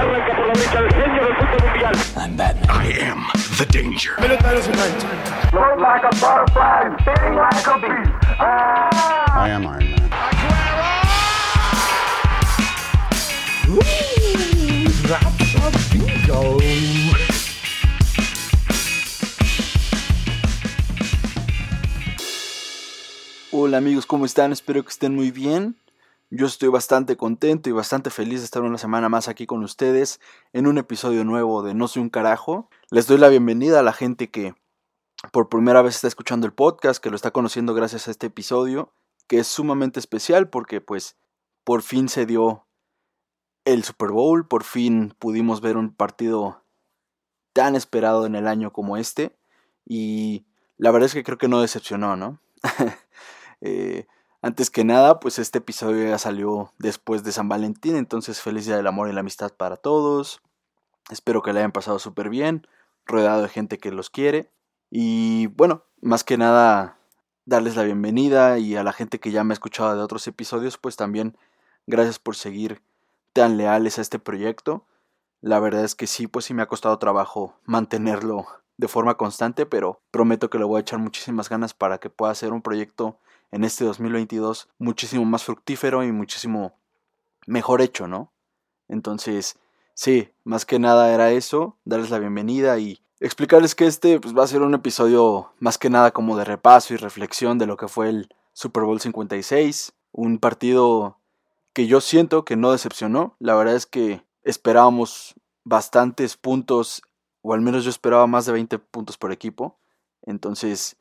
Arranca por la derecha el genio del fútbol mundial. I'm Batman. I am the danger. Float like a butterfly, sting like a bee. Ah! I am Iron Man. Hola amigos, ¿cómo están? Espero que estén muy bien. Yo estoy bastante contento y bastante feliz de estar una semana más aquí con ustedes en un episodio nuevo de No soy un carajo. Les doy la bienvenida a la gente que por primera vez está escuchando el podcast, que lo está conociendo gracias a este episodio, que es sumamente especial porque pues por fin se dio el Super Bowl, por fin pudimos ver un partido tan esperado en el año como este y la verdad es que creo que no decepcionó, ¿no? Eh, antes que nada, pues este episodio ya salió después de San Valentín, entonces feliz día del amor y la amistad para todos. Espero que le hayan pasado súper bien, rodeado de gente que los quiere. Y bueno, más que nada, darles la bienvenida y a la gente que ya me ha escuchado de otros episodios, pues también gracias por seguir tan leales a este proyecto. La verdad es que sí, pues sí me ha costado trabajo mantenerlo de forma constante, pero prometo que le voy a echar muchísimas ganas para que pueda ser un proyecto en este 2022 muchísimo más fructífero y muchísimo mejor hecho, ¿no? Entonces, sí, más que nada era eso, darles la bienvenida y explicarles que este pues, va a ser un episodio más que nada como de repaso y reflexión de lo que fue el Super Bowl 56, un partido que yo siento que no decepcionó, la verdad es que esperábamos bastantes puntos, o al menos yo esperaba más de 20 puntos por equipo, entonces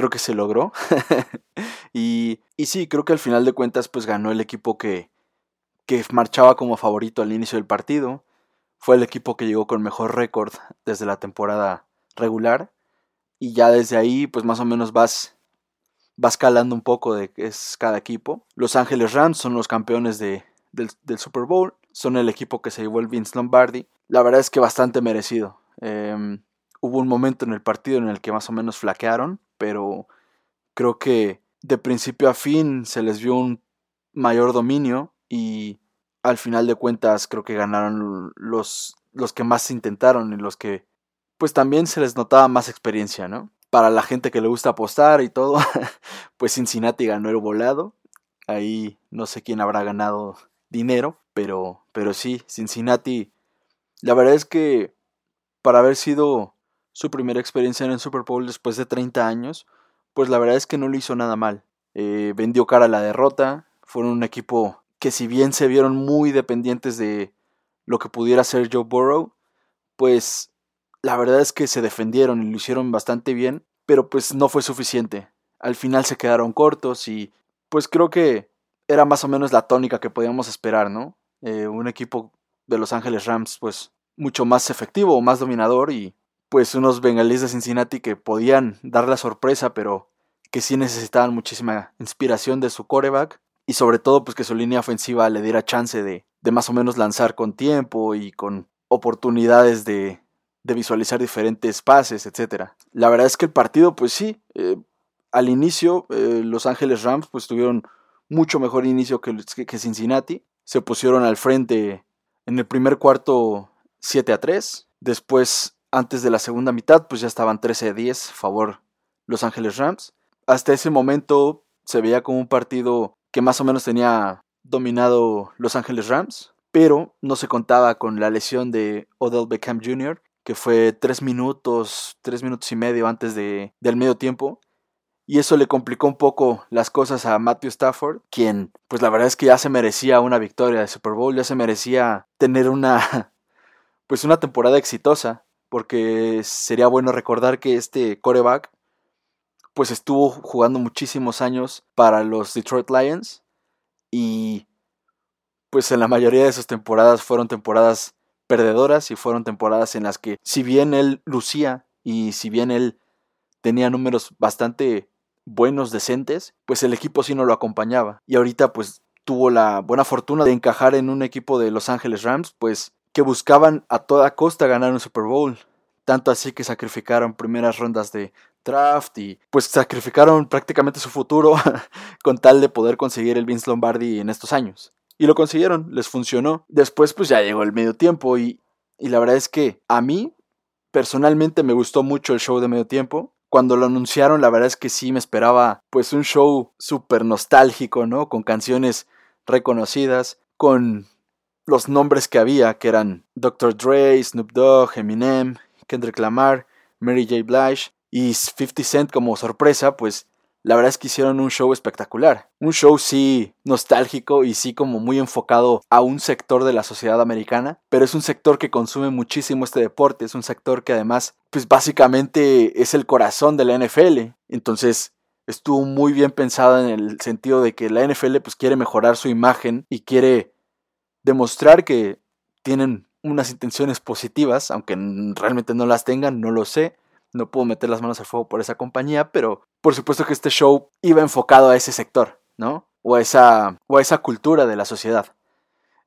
creo que se logró. y, y sí, creo que al final de cuentas pues ganó el equipo que, que marchaba como favorito al inicio del partido. Fue el equipo que llegó con mejor récord desde la temporada regular. Y ya desde ahí pues más o menos vas, vas calando un poco de es cada equipo. Los Ángeles Rams son los campeones de, del, Super Bowl. Son el equipo que se llevó el Vince Lombardi. La verdad es que bastante merecido. Eh, hubo un momento en el partido en el que más o menos flaquearon pero creo que de principio a fin se les vio un mayor dominio y al final de cuentas creo que ganaron los, los que más intentaron y los que pues también se les notaba más experiencia, ¿no? Para la gente que le gusta apostar y todo, pues Cincinnati ganó el volado. Ahí no sé quién habrá ganado dinero, pero, pero sí, Cincinnati, la verdad es que para haber sido su primera experiencia en el Super Bowl después de 30 años, pues la verdad es que no lo hizo nada mal. Eh, vendió cara a la derrota, fueron un equipo que si bien se vieron muy dependientes de lo que pudiera hacer Joe Burrow, pues la verdad es que se defendieron y lo hicieron bastante bien, pero pues no fue suficiente. Al final se quedaron cortos y pues creo que era más o menos la tónica que podíamos esperar, ¿no? Eh, un equipo de Los Ángeles Rams pues mucho más efectivo, más dominador y pues unos bengalíes de Cincinnati que podían dar la sorpresa, pero que sí necesitaban muchísima inspiración de su coreback y sobre todo pues que su línea ofensiva le diera chance de, de más o menos lanzar con tiempo y con oportunidades de, de visualizar diferentes pases, etc. La verdad es que el partido pues sí, eh, al inicio eh, Los Ángeles Rams pues tuvieron mucho mejor inicio que, que Cincinnati, se pusieron al frente en el primer cuarto 7 a 3, después antes de la segunda mitad, pues ya estaban 13-10 favor Los Ángeles Rams. Hasta ese momento se veía como un partido que más o menos tenía dominado Los Ángeles Rams, pero no se contaba con la lesión de Odell Beckham Jr., que fue 3 minutos, 3 minutos y medio antes de, del medio tiempo. Y eso le complicó un poco las cosas a Matthew Stafford, quien, pues la verdad es que ya se merecía una victoria de Super Bowl, ya se merecía tener una, pues una temporada exitosa porque sería bueno recordar que este coreback pues estuvo jugando muchísimos años para los Detroit Lions y pues en la mayoría de sus temporadas fueron temporadas perdedoras y fueron temporadas en las que si bien él lucía y si bien él tenía números bastante buenos, decentes, pues el equipo sí no lo acompañaba. Y ahorita pues tuvo la buena fortuna de encajar en un equipo de Los Ángeles Rams, pues que buscaban a toda costa ganar un Super Bowl. Tanto así que sacrificaron primeras rondas de draft y pues sacrificaron prácticamente su futuro con tal de poder conseguir el Vince Lombardi en estos años. Y lo consiguieron, les funcionó. Después pues ya llegó el medio tiempo y, y la verdad es que a mí personalmente me gustó mucho el show de medio tiempo. Cuando lo anunciaron, la verdad es que sí me esperaba pues un show súper nostálgico, ¿no? Con canciones reconocidas, con los nombres que había, que eran Dr. Dre, Snoop Dogg, Eminem, Kendrick Lamar, Mary J. Blige y 50 Cent como sorpresa, pues la verdad es que hicieron un show espectacular. Un show sí nostálgico y sí como muy enfocado a un sector de la sociedad americana, pero es un sector que consume muchísimo este deporte, es un sector que además pues básicamente es el corazón de la NFL. Entonces estuvo muy bien pensado en el sentido de que la NFL pues quiere mejorar su imagen y quiere demostrar que tienen unas intenciones positivas, aunque realmente no las tengan, no lo sé. No puedo meter las manos al fuego por esa compañía, pero por supuesto que este show iba enfocado a ese sector, ¿no? O a esa, o a esa cultura de la sociedad.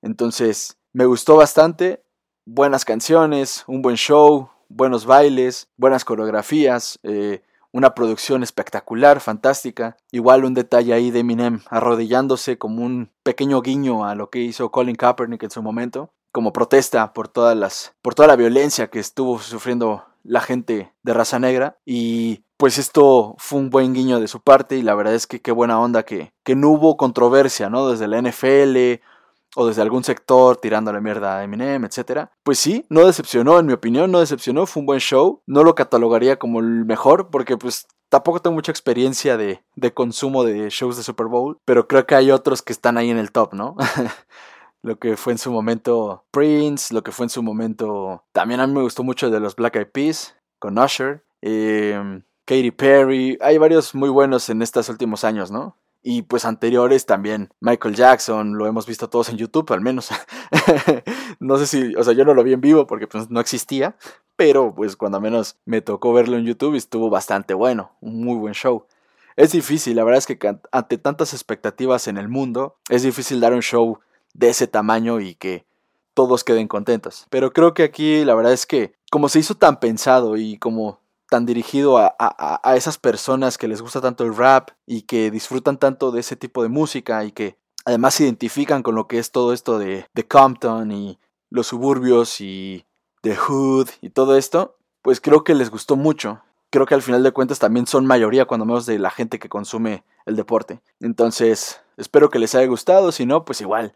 Entonces, me gustó bastante. Buenas canciones, un buen show, buenos bailes, buenas coreografías, eh, una producción espectacular, fantástica. Igual un detalle ahí de Eminem arrodillándose como un pequeño guiño a lo que hizo Colin Kaepernick en su momento, como protesta por todas las por toda la violencia que estuvo sufriendo la gente de raza negra y pues esto fue un buen guiño de su parte y la verdad es que qué buena onda que, que no hubo controversia, ¿no? Desde la NFL o desde algún sector tirándole mierda a Eminem, etc. Pues sí, no decepcionó, en mi opinión, no decepcionó, fue un buen show. No lo catalogaría como el mejor porque pues tampoco tengo mucha experiencia de, de consumo de shows de Super Bowl, pero creo que hay otros que están ahí en el top, ¿no? lo que fue en su momento Prince, lo que fue en su momento... También a mí me gustó mucho de los Black Eyed Peas, con Usher, eh, Katy Perry, hay varios muy buenos en estos últimos años, ¿no? Y pues anteriores también, Michael Jackson, lo hemos visto todos en YouTube al menos. no sé si, o sea, yo no lo vi en vivo porque pues no existía, pero pues cuando menos me tocó verlo en YouTube estuvo bastante bueno, un muy buen show. Es difícil, la verdad es que ante tantas expectativas en el mundo, es difícil dar un show de ese tamaño y que todos queden contentos. Pero creo que aquí la verdad es que como se hizo tan pensado y como tan dirigido a, a, esas personas que les gusta tanto el rap y que disfrutan tanto de ese tipo de música y que además se identifican con lo que es todo esto de, de Compton y los suburbios y The Hood y todo esto, pues creo que les gustó mucho. Creo que al final de cuentas también son mayoría cuando menos de la gente que consume el deporte. Entonces, espero que les haya gustado, si no, pues igual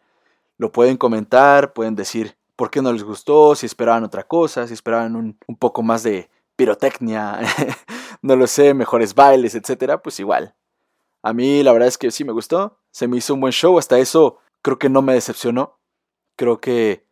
lo pueden comentar, pueden decir por qué no les gustó, si esperaban otra cosa, si esperaban un, poco más de pirotecnia, no lo sé, mejores bailes, etcétera, pues igual. A mí la verdad es que sí me gustó, se me hizo un buen show, hasta eso creo que no me decepcionó. Creo que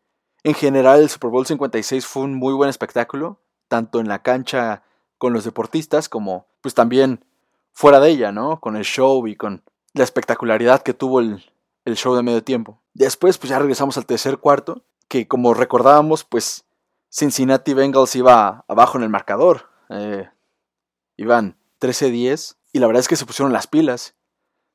en general el Super Bowl 56 fue un muy buen espectáculo, tanto en la cancha con los deportistas como pues también fuera de ella, ¿no? Con el show y con la espectacularidad que tuvo el, el show de medio tiempo. Después, pues ya regresamos al tercer cuarto, que como recordábamos, pues Cincinnati Bengals iba abajo en el marcador. Eh, iban 13-10 y la verdad es que se pusieron las pilas,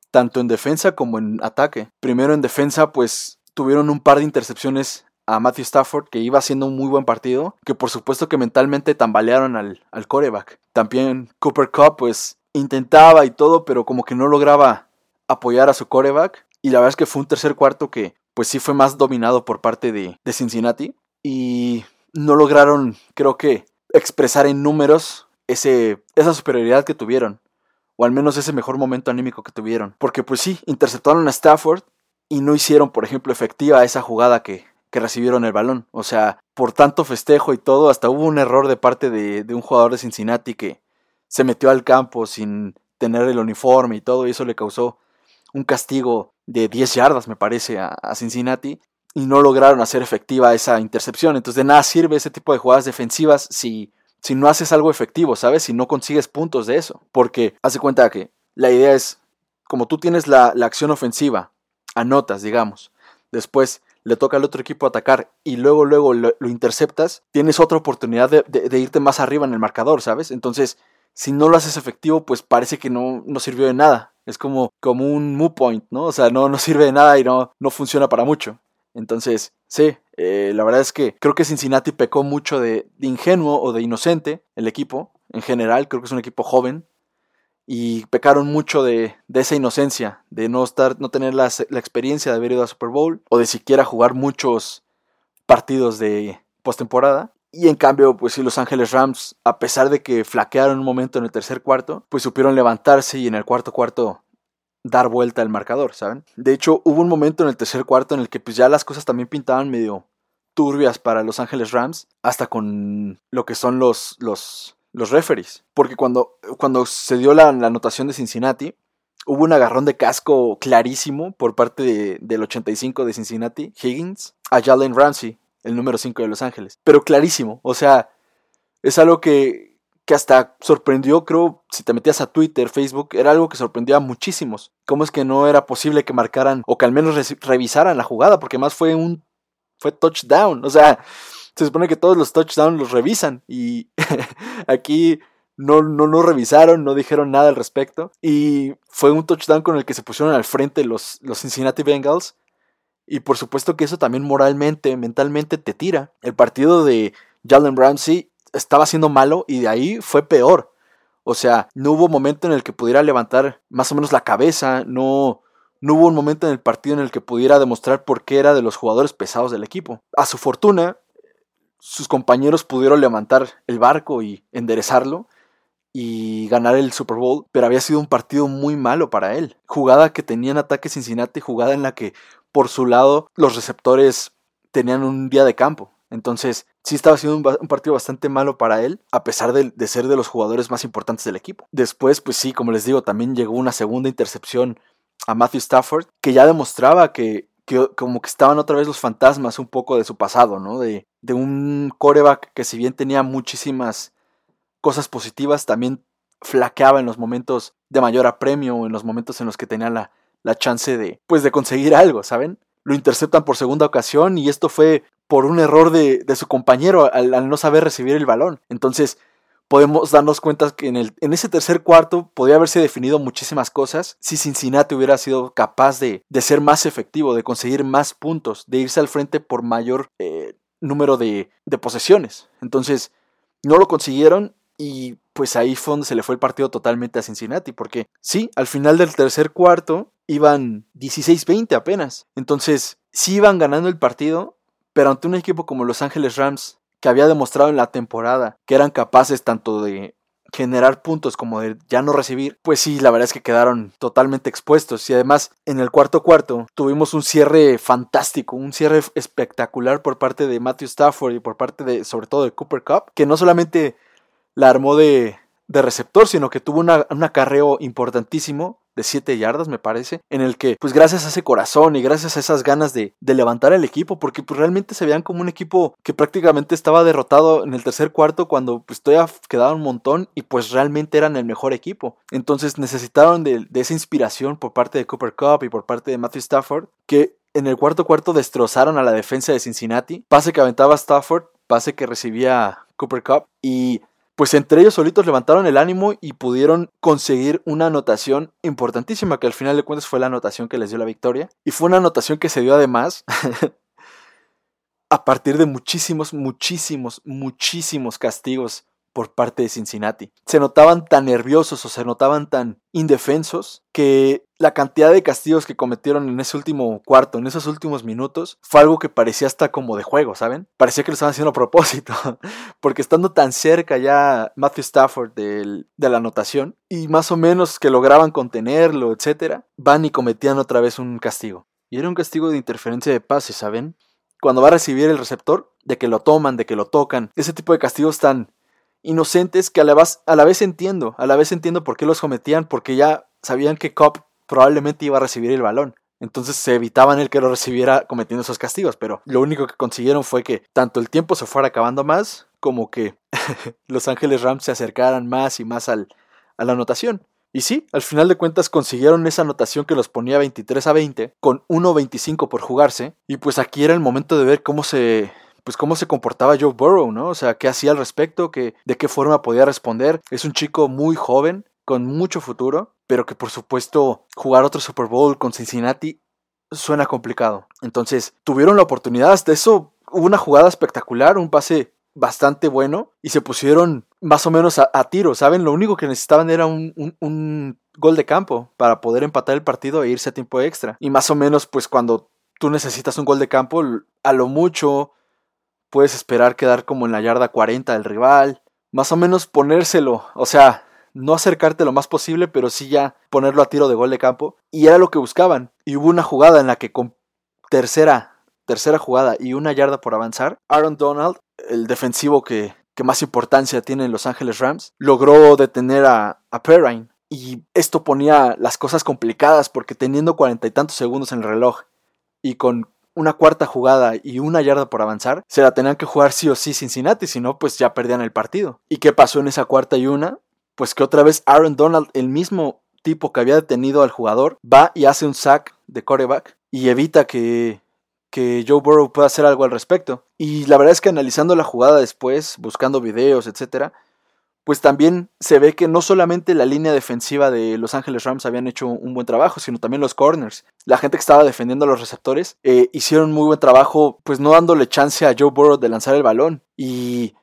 tanto en defensa como en ataque. Primero en defensa, pues tuvieron un par de intercepciones a Matthew Stafford, que iba haciendo un muy buen partido, que por supuesto que mentalmente tambalearon al, al coreback. También Cooper Cup, pues intentaba y todo, pero como que no lograba apoyar a su coreback. Y la verdad es que fue un tercer cuarto que pues sí fue más dominado por parte de, de Cincinnati. Y no lograron, creo que, expresar en números ese, esa superioridad que tuvieron. O al menos ese mejor momento anímico que tuvieron. Porque pues sí, interceptaron a Stafford y no hicieron, por ejemplo, efectiva esa jugada que, que recibieron el balón. O sea, por tanto festejo y todo, hasta hubo un error de parte de, de, un jugador de Cincinnati que se metió al campo sin tener el uniforme y todo, y eso le causó un castigo de 10 yardas, me parece, a, Cincinnati, y no lograron hacer efectiva esa intercepción. Entonces de nada sirve ese tipo de jugadas defensivas si, si no haces algo efectivo, ¿sabes? Si no consigues puntos de eso. Porque hace cuenta que la idea es, como tú tienes la, la acción ofensiva, anotas, digamos, después le toca al otro equipo atacar y luego, luego lo, interceptas, tienes otra oportunidad de, irte más arriba en el marcador, ¿sabes? Entonces, si no lo haces efectivo, pues parece que no, no sirvió de nada. Es como, como un moot point, ¿no? O sea, no, no sirve de nada y no, no funciona para mucho. Entonces, sí, eh, la verdad es que creo que Cincinnati pecó mucho de, ingenuo o de inocente el equipo. En general, creo que es un equipo joven. y pecaron mucho de, esa inocencia, de no estar, no tener la, la, experiencia de haber ido a Super Bowl o de siquiera jugar muchos partidos de postemporada. Y en cambio, pues sí, Los Ángeles Rams, a pesar de que flaquearon un momento en el tercer cuarto, pues supieron levantarse y en el cuarto cuarto dar vuelta al marcador, ¿saben? De hecho, hubo un momento en el tercer cuarto en el que pues ya las cosas también pintaban medio turbias para Los Ángeles Rams, hasta con lo que son los, los, los referees. Porque cuando, cuando se dio la, anotación de Cincinnati, hubo un agarrón de casco clarísimo por parte del 85 de Cincinnati, Higgins, a Jalen Ramsey, el número 5 de Los Ángeles. Pero clarísimo, o sea, es algo que, que hasta sorprendió, creo, si te metías a Twitter, Facebook, era algo que sorprendió a muchísimos. ¿Cómo es que no era posible que marcaran o que al menos revisaran la jugada? Porque más fue un fue touchdown. O sea, se supone que todos los touchdowns los revisan y aquí no, no, no revisaron, no dijeron nada al respecto. Y fue un touchdown con el que se pusieron al frente los, los Cincinnati Bengals. Y por supuesto que eso también moralmente, mentalmente te tira. El partido de Jalen Ramsey estaba siendo malo y de ahí fue peor. O sea, no hubo momento en el que pudiera levantar más o menos la cabeza, no, no hubo un momento en el partido en el que pudiera demostrar por qué era de los jugadores pesados del equipo. A su fortuna, sus compañeros pudieron levantar el barco y enderezarlo y ganar el Super Bowl, pero había sido un partido muy malo para él. Jugada que tenía en ataque Cincinnati, jugada en la que por su lado los receptores tenían un día de campo. Entonces, sí estaba siendo un, partido bastante malo para él, a pesar de, ser de los jugadores más importantes del equipo. Después, pues sí, como les digo, también llegó una segunda intercepción a Matthew Stafford, que ya demostraba que, como que estaban otra vez los fantasmas un poco de su pasado, ¿no? De, un coreback que si bien tenía muchísimas cosas positivas, también flaqueaba en los momentos de mayor apremio en los momentos en los que tenía la, la chance de, pues, de conseguir algo, ¿saben? Lo interceptan por segunda ocasión y esto fue por un error de, de su compañero al, no saber recibir el balón. Entonces, podemos darnos cuenta que en, el, en ese tercer cuarto podría haberse definido muchísimas cosas si Cincinnati hubiera sido capaz de, de ser más efectivo, de conseguir más puntos, de irse al frente por mayor eh, número de, de posesiones. Entonces, no lo consiguieron y pues ahí fue donde se le fue el partido totalmente a Cincinnati, porque sí, al final del tercer cuarto iban 16-20 apenas. Entonces, sí iban ganando el partido, pero ante un equipo como Los Ángeles Rams, que había demostrado en la temporada que eran capaces tanto de generar puntos como de ya no recibir, pues sí, la verdad es que quedaron totalmente expuestos. Y además, en el cuarto cuarto tuvimos un cierre fantástico, un cierre espectacular por parte de Matthew Stafford y por parte de, sobre todo, de Cooper Cup, que no solamente la armó de, de receptor, sino que tuvo un acarreo importantísimo de 7 yardas, me parece, en el que, pues gracias a ese corazón y gracias a esas ganas de, levantar el equipo, porque pues realmente se veían como un equipo que prácticamente estaba derrotado en el tercer cuarto cuando pues todavía quedaba un montón y pues realmente eran el mejor equipo. Entonces necesitaron de esa inspiración por parte de Cooper Cup y por parte de Matthew Stafford, que en el cuarto cuarto destrozaron a la defensa de Cincinnati, pase que aventaba Stafford, pase que recibía Cooper Cup y pues entre ellos solitos levantaron el ánimo y pudieron conseguir una anotación importantísima, que al final de cuentas fue la anotación que les dio la victoria. Y fue una anotación que se dio además a partir de muchísimos, muchísimos, muchísimos castigos por parte de Cincinnati. Se notaban tan nerviosos o se notaban tan indefensos que la cantidad de castigos que cometieron en ese último cuarto, en esos últimos minutos, fue algo que parecía hasta como de juego, ¿saben? Parecía que lo estaban haciendo a propósito, porque estando tan cerca ya Matthew Stafford de la anotación y más o menos que lograban contenerlo, etcétera, van y cometían otra vez un castigo. Y era un castigo de interferencia de pase, ¿saben? Cuando va a recibir el receptor, de que lo toman, de que lo tocan, ese tipo de castigos tan inocentes que a la, vez, a la vez entiendo, a la vez entiendo por qué los cometían, porque ya sabían que Cobb probablemente iba a recibir el balón. Entonces se evitaban el que lo recibiera cometiendo esos castigos, pero lo único que consiguieron fue que tanto el tiempo se fuera acabando más, como que Los Ángeles Rams se acercaran más y más al, a la anotación. Y sí, al final de cuentas consiguieron esa anotación que los ponía 23 a 20, con 1.25 por jugarse, y pues aquí era el momento de ver cómo se pues cómo se comportaba Joe Burrow, ¿no? O sea, qué hacía al respecto, que, de qué forma podía responder. Es un chico muy joven, con mucho futuro, pero que por supuesto jugar otro Super Bowl con Cincinnati suena complicado. Entonces, tuvieron la oportunidad, hasta eso hubo una jugada espectacular, un pase bastante bueno y se pusieron más o menos a, tiro, ¿saben? Lo único que necesitaban era un, un, un, gol de campo para poder empatar el partido e irse a tiempo extra. Y más o menos, pues cuando tú necesitas un gol de campo, a lo mucho puedes esperar quedar como en la yarda 40 del rival, más o menos ponérselo, o sea, no acercarte lo más posible, pero sí ya ponerlo a tiro de gol de campo. Y era lo que buscaban. Y hubo una jugada en la que con tercera, tercera jugada y una yarda por avanzar, Aaron Donald, el defensivo que, que más importancia tiene en Los Ángeles Rams, logró detener a, a Perrine. Y esto ponía las cosas complicadas porque teniendo cuarenta y tantos segundos en el reloj y con una cuarta jugada y una yarda por avanzar, se la tenían que jugar sí o sí Cincinnati, si no, pues ya perdían el partido. ¿Y qué pasó en esa cuarta y una? Pues que otra vez Aaron Donald, el mismo tipo que había detenido al jugador, va y hace un sack de coreback y evita que, que Joe Burrow pueda hacer algo al respecto. Y la verdad es que analizando la jugada después, buscando videos, etcétera, pues también se ve que no solamente la línea defensiva de Los Ángeles Rams habían hecho un buen trabajo, sino también los corners. La gente que estaba defendiendo a los receptores eh, hicieron muy buen trabajo, pues no dándole chance a Joe Burrow de lanzar el balón. Y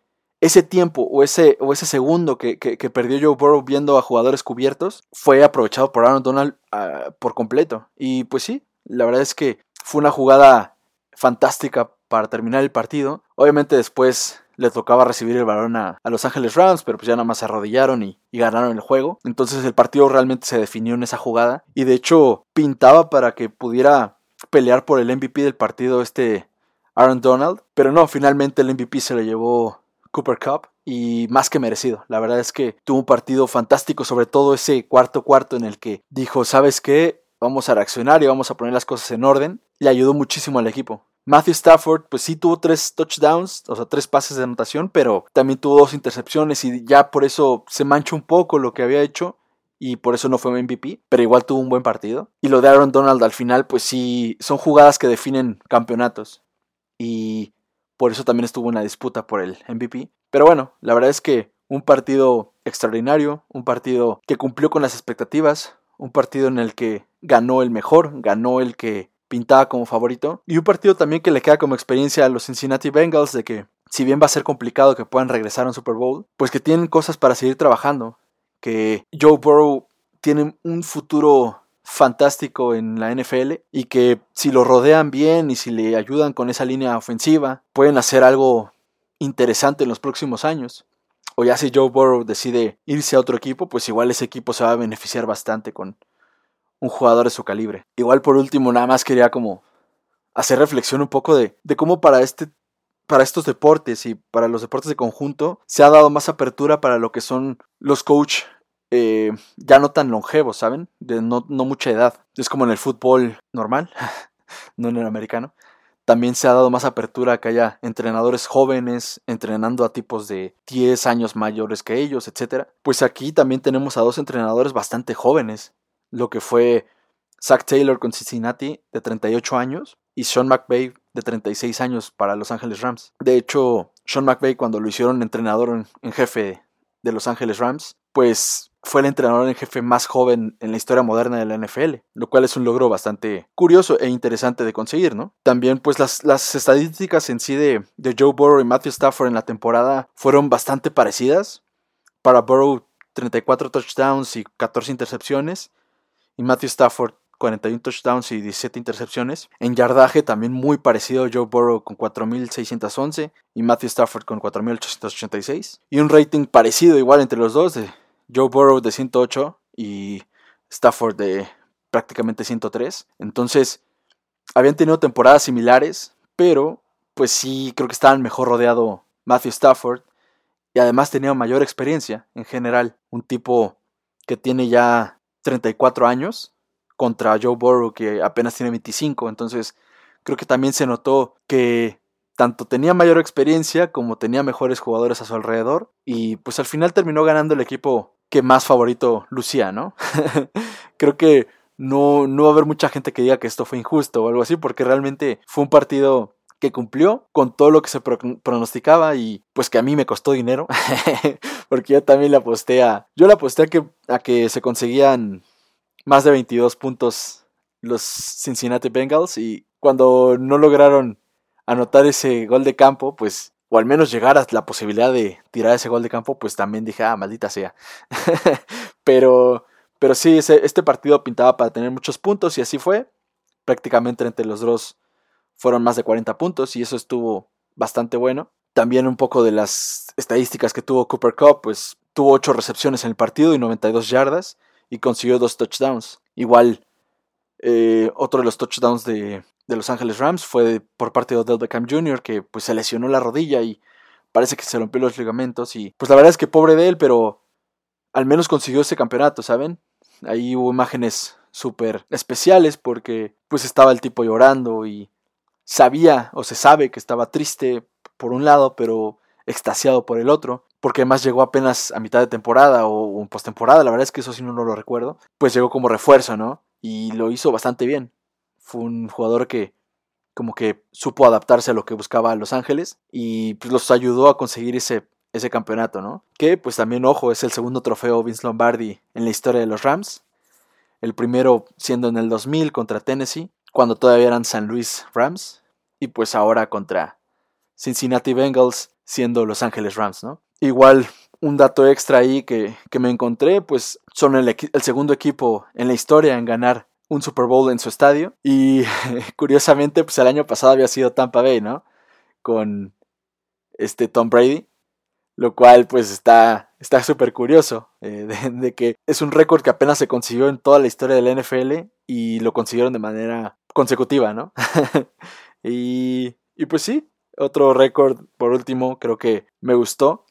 ese tiempo o ese, o ese segundo que, que, perdió Joe Burrow viendo a jugadores cubiertos fue aprovechado por Aaron Donald uh, por completo. Y pues sí, la verdad es que fue una jugada fantástica para terminar el partido. Obviamente después le tocaba recibir el balón a, Los Ángeles Rams, pero pues ya nada más se arrodillaron y, y, ganaron el juego. Entonces el partido realmente se definió en esa jugada y de hecho pintaba para que pudiera pelear por el MVP del partido este Aaron Donald, pero no, finalmente el MVP se lo llevó Cooper Cup y más que merecido. La verdad es que tuvo un partido fantástico, sobre todo ese cuarto cuarto en el que dijo, ¿sabes qué? Vamos a reaccionar y vamos a poner las cosas en orden. Le ayudó muchísimo al equipo. Matthew Stafford, pues sí tuvo tres touchdowns, o sea, tres pases de anotación, pero también tuvo dos intercepciones y ya por eso se mancha un poco lo que había hecho y por eso no fue MVP, pero igual tuvo un buen partido. Y lo de Aaron Donald al final, pues sí, son jugadas que definen campeonatos y por eso también estuvo una disputa por el MVP. Pero bueno, la verdad es que un partido extraordinario, un partido que cumplió con las expectativas, un partido en el que ganó el mejor, ganó el que pintaba como favorito. Y un partido también que le queda como experiencia a los Cincinnati Bengals de que si bien va a ser complicado que puedan regresar a un Super Bowl, pues que tienen cosas para seguir trabajando. Que Joe Burrow tiene un futuro fantástico en la NFL y que si lo rodean bien y si le ayudan con esa línea ofensiva, pueden hacer algo interesante en los próximos años. O ya si Joe Burrow decide irse a otro equipo, pues igual ese equipo se va a beneficiar bastante con, un jugador de su calibre. Igual por último, nada más quería como hacer reflexión un poco de, de cómo para este para estos deportes y para los deportes de conjunto se ha dado más apertura para lo que son los coach eh, ya no tan longevos, ¿saben? De no, mucha edad. Es como en el fútbol normal, no en el americano. También se ha dado más apertura a que haya entrenadores jóvenes entrenando a tipos de 10 años mayores que ellos, etc. Pues aquí también tenemos a dos entrenadores bastante jóvenes lo que fue Zach Taylor con Cincinnati de 38 años y Sean McVay de 36 años para Los Ángeles Rams. De hecho, Sean McVay cuando lo hicieron entrenador en, jefe de Los Ángeles Rams, pues fue el entrenador en jefe más joven en la historia moderna de la NFL, lo cual es un logro bastante curioso e interesante de conseguir, ¿no? También pues las, las estadísticas en sí de, de Joe Burrow y Matthew Stafford en la temporada fueron bastante parecidas. Para Burrow 34 touchdowns y 14 intercepciones y Matthew Stafford 41 touchdowns y 17 intercepciones. En yardaje también muy parecido Joe Burrow con 4.611 y Matthew Stafford con 4.886. Y un rating parecido igual entre los dos de Joe Burrow de 108 y Stafford de prácticamente 103. Entonces, habían tenido temporadas similares, pero pues sí creo que estaban mejor rodeado Matthew Stafford y además tenía mayor experiencia en general. Un tipo que tiene ya 34 años contra Joe Burrow que apenas tiene 25. Entonces creo que también se notó que tanto tenía mayor experiencia como tenía mejores jugadores a su alrededor. Y pues al final terminó ganando el equipo que más favorito lucía, ¿no? creo que no, no va a haber mucha gente que diga que esto fue injusto o algo así, porque realmente fue un partido que cumplió con todo lo que se pronosticaba y pues que a mí me costó dinero porque yo también le aposté a yo le aposté a que, a que se conseguían más de 22 puntos los Cincinnati Bengals y cuando no lograron anotar ese gol de campo pues o al menos llegar a la posibilidad de tirar ese gol de campo, pues también dije, ah, maldita sea. pero, pero sí, este partido pintaba para tener muchos puntos y así fue. Prácticamente entre los dos fueron más de 40 puntos y eso estuvo bastante bueno. También un poco de las estadísticas que tuvo Cooper Cup, pues tuvo 8 recepciones en el partido y 92 yardas y consiguió dos touchdowns. Igual, eh, otro de los touchdowns de, de Los Ángeles Rams fue por parte de Odell Beckham Jr., que pues se lesionó la rodilla y parece que se rompió los ligamentos. Y pues la verdad es que pobre de él, pero al menos consiguió ese campeonato, ¿saben? Ahí hubo imágenes súper especiales porque pues estaba el tipo llorando y sabía o se sabe que estaba triste por un lado, pero extasiado por el otro, porque además llegó apenas a mitad de temporada o, en postemporada, la verdad es que eso sí no lo recuerdo, pues llegó como refuerzo, ¿no? Y lo hizo bastante bien. Fue un jugador que como que supo adaptarse a lo que buscaba Los Ángeles y pues los ayudó a conseguir ese, ese campeonato, ¿no? Que pues también, ojo, es el segundo trofeo Vince Lombardi en la historia de los Rams. El primero siendo en el 2000 contra Tennessee, cuando todavía eran San Luis Rams. Y pues ahora contra Cincinnati Bengals, siendo Los Ángeles Rams, ¿no? Igual un dato extra ahí que, que me encontré, pues son el, el segundo equipo en la historia en ganar un Super Bowl en su estadio. Y curiosamente, pues el año pasado había sido Tampa Bay, ¿no? Con este Tom Brady. Lo cual pues está está súper curioso eh, de, que es un récord que apenas se consiguió en toda la historia de la NFL y lo consiguieron de manera consecutiva, ¿no? y, y pues sí, otro récord por último creo que me gustó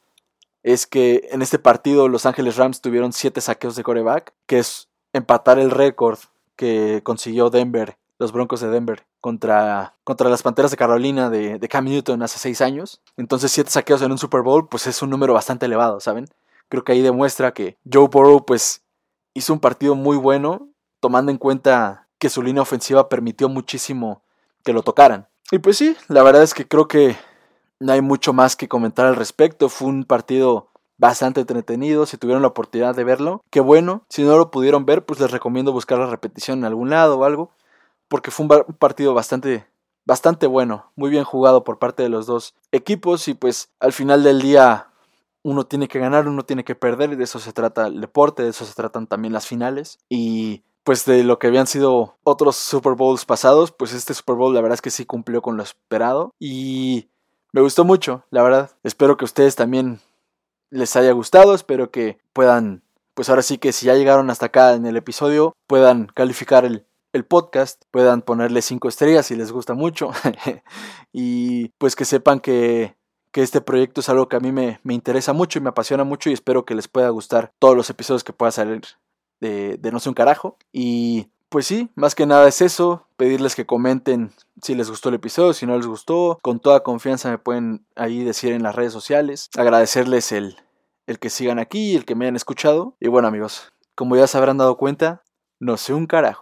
es que en este partido Los Ángeles Rams tuvieron 7 saqueos de coreback, que es empatar el récord que consiguió Denver, los Broncos de Denver, contra, contra las Panteras de Carolina de, de Cam Newton hace seis años. Entonces, siete saqueos en un Super Bowl, pues es un número bastante elevado, ¿saben? Creo que ahí demuestra que Joe Burrow, pues, hizo un partido muy bueno, tomando en cuenta que su línea ofensiva permitió muchísimo que lo tocaran. Y pues sí, la verdad es que creo que no hay mucho más que comentar al respecto. Fue un partido bastante entretenido. Si tuvieron la oportunidad de verlo, qué bueno. Si no lo pudieron ver, pues les recomiendo buscar la repetición en algún lado o algo. Porque fue un partido bastante, bastante bueno. Muy bien jugado por parte de los dos equipos. Y pues al final del día uno tiene que ganar, uno tiene que perder. Y de eso se trata el deporte, de eso se tratan también las finales. Y pues de lo que habían sido otros Super Bowls pasados, pues este Super Bowl la verdad es que sí cumplió con lo esperado. Y me gustó mucho, la verdad. Espero que ustedes también les haya gustado, espero que puedan, pues ahora sí que si ya llegaron hasta acá en el episodio, puedan calificar el, el podcast, puedan ponerle cinco estrellas si les gusta mucho y pues que sepan que, que, este proyecto es algo que a mí me, me, interesa mucho y me apasiona mucho y espero que les pueda gustar todos los episodios que pueda salir de, de No sé un carajo y pues sí, más que nada es eso, pedirles que comenten si les gustó el episodio, si no les gustó, con toda confianza me pueden ahí decir en las redes sociales, agradecerles el, el que sigan aquí el que me hayan escuchado. Y bueno amigos, como ya se habrán dado cuenta, no sé un carajo.